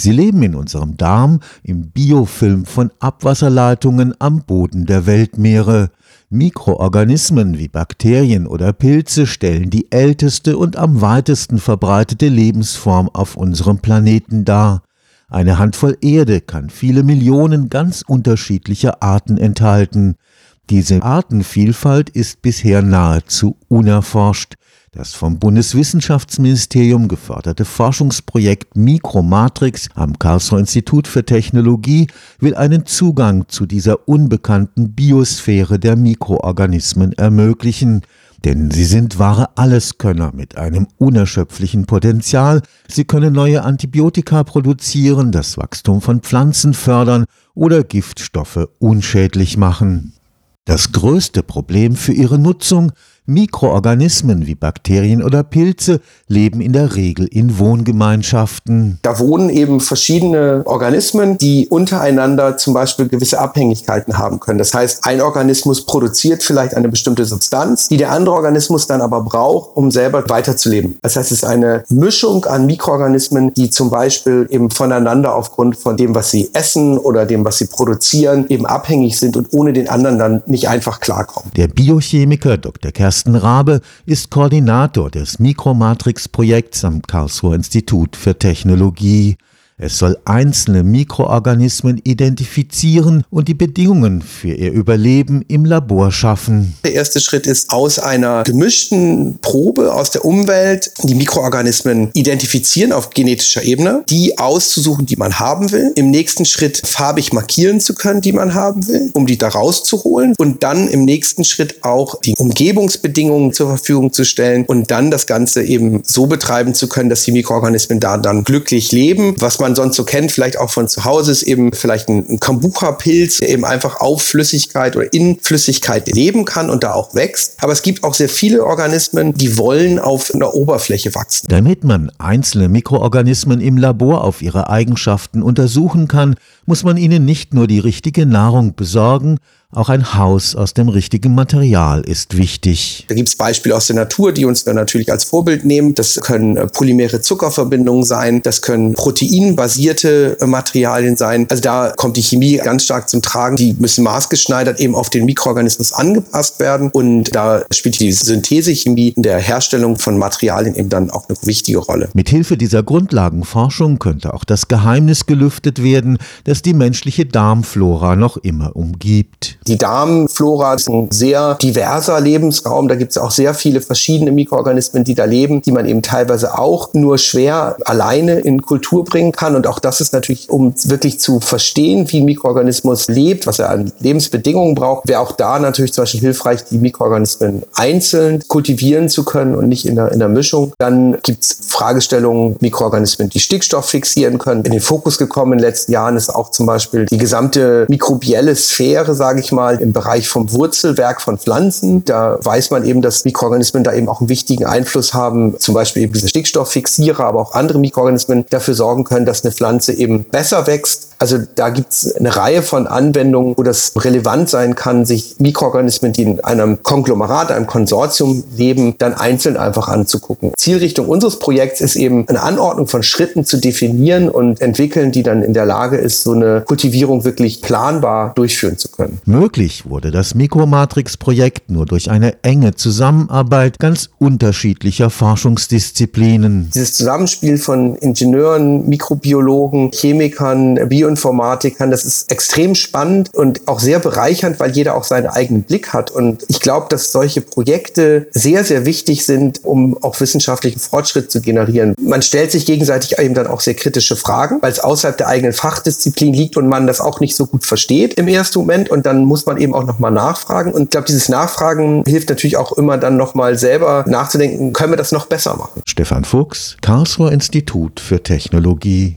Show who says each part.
Speaker 1: Sie leben in unserem Darm, im Biofilm von Abwasserleitungen am Boden der Weltmeere. Mikroorganismen wie Bakterien oder Pilze stellen die älteste und am weitesten verbreitete Lebensform auf unserem Planeten dar. Eine Handvoll Erde kann viele Millionen ganz unterschiedlicher Arten enthalten. Diese Artenvielfalt ist bisher nahezu unerforscht. Das vom Bundeswissenschaftsministerium geförderte Forschungsprojekt Mikromatrix am Karlsruher Institut für Technologie will einen Zugang zu dieser unbekannten Biosphäre der Mikroorganismen ermöglichen. Denn sie sind wahre Alleskönner mit einem unerschöpflichen Potenzial. Sie können neue Antibiotika produzieren, das Wachstum von Pflanzen fördern oder Giftstoffe unschädlich machen. Das größte Problem für ihre Nutzung Mikroorganismen wie Bakterien oder Pilze leben in der Regel in Wohngemeinschaften.
Speaker 2: Da wohnen eben verschiedene Organismen, die untereinander zum Beispiel gewisse Abhängigkeiten haben können. Das heißt, ein Organismus produziert vielleicht eine bestimmte Substanz, die der andere Organismus dann aber braucht, um selber weiterzuleben. Das heißt, es ist eine Mischung an Mikroorganismen, die zum Beispiel eben voneinander aufgrund von dem, was sie essen oder dem, was sie produzieren, eben abhängig sind und ohne den anderen dann nicht einfach klarkommen.
Speaker 1: Der Biochemiker Dr. Kersten Carsten Rabe ist Koordinator des Mikromatrix-Projekts am Karlsruher Institut für Technologie. Es soll einzelne Mikroorganismen identifizieren und die Bedingungen für ihr Überleben im Labor schaffen.
Speaker 2: Der erste Schritt ist, aus einer gemischten Probe aus der Umwelt die Mikroorganismen identifizieren auf genetischer Ebene, die auszusuchen, die man haben will. Im nächsten Schritt farbig markieren zu können, die man haben will, um die da rauszuholen. Und dann im nächsten Schritt auch die Umgebungsbedingungen zur Verfügung zu stellen und dann das Ganze eben so betreiben zu können, dass die Mikroorganismen da dann glücklich leben, was man man sonst so kennt, vielleicht auch von zu Hause, ist eben vielleicht ein, ein Kombucha-Pilz, der eben einfach auf Flüssigkeit oder in Flüssigkeit leben kann und da auch wächst. Aber es gibt auch sehr viele Organismen, die wollen auf einer Oberfläche wachsen.
Speaker 1: Damit man einzelne Mikroorganismen im Labor auf ihre Eigenschaften untersuchen kann, muss man ihnen nicht nur die richtige Nahrung besorgen, auch ein Haus aus dem richtigen Material ist wichtig.
Speaker 2: Da gibt es Beispiele aus der Natur, die uns dann natürlich als Vorbild nehmen. Das können äh, polymere Zuckerverbindungen sein, das können proteinbasierte äh, Materialien sein. Also da kommt die Chemie ganz stark zum Tragen. Die müssen maßgeschneidert eben auf den Mikroorganismus angepasst werden. Und da spielt die Synthesechemie in der Herstellung von Materialien eben dann auch eine wichtige Rolle.
Speaker 1: Mithilfe dieser Grundlagenforschung könnte auch das Geheimnis gelüftet werden, das die menschliche Darmflora noch immer umgibt.
Speaker 2: Die Darmflora ist ein sehr diverser Lebensraum. Da gibt es auch sehr viele verschiedene Mikroorganismen, die da leben, die man eben teilweise auch nur schwer alleine in Kultur bringen kann. Und auch das ist natürlich, um wirklich zu verstehen, wie ein Mikroorganismus lebt, was er an Lebensbedingungen braucht, wäre auch da natürlich zum Beispiel hilfreich, die Mikroorganismen einzeln kultivieren zu können und nicht in der, in der Mischung. Dann gibt es Fragestellungen, Mikroorganismen, die Stickstoff fixieren können. In den Fokus gekommen in den letzten Jahren ist auch zum Beispiel die gesamte mikrobielle Sphäre, sage ich ich im Bereich vom Wurzelwerk von Pflanzen. Da weiß man eben, dass Mikroorganismen da eben auch einen wichtigen Einfluss haben, zum Beispiel eben diese Stickstofffixierer, aber auch andere Mikroorganismen dafür sorgen können, dass eine Pflanze eben besser wächst. Also da gibt es eine Reihe von Anwendungen, wo das relevant sein kann, sich Mikroorganismen, die in einem Konglomerat, einem Konsortium leben, dann einzeln einfach anzugucken. Zielrichtung unseres Projekts ist eben eine Anordnung von Schritten zu definieren und entwickeln, die dann in der Lage ist, so eine Kultivierung wirklich planbar durchführen zu können.
Speaker 1: Möglich wurde das Mikromatrix-Projekt nur durch eine enge Zusammenarbeit ganz unterschiedlicher Forschungsdisziplinen.
Speaker 2: Dieses Zusammenspiel von Ingenieuren, Mikrobiologen, Chemikern, Bioinformatikern, das ist extrem spannend und auch sehr bereichernd, weil jeder auch seinen eigenen Blick hat. Und ich glaube, dass solche Projekte sehr, sehr wichtig sind, um auch wissenschaftlichen Fortschritt zu generieren. Man stellt sich gegenseitig eben dann auch sehr kritische Fragen, weil es außerhalb der eigenen Fachdisziplin liegt und man das auch nicht so gut versteht im ersten Moment. Und dann muss man eben auch nochmal nachfragen. Und ich glaube, dieses Nachfragen hilft natürlich auch immer dann nochmal selber nachzudenken, können wir das noch besser machen.
Speaker 1: Stefan Fuchs, Karlsruher Institut für Technologie.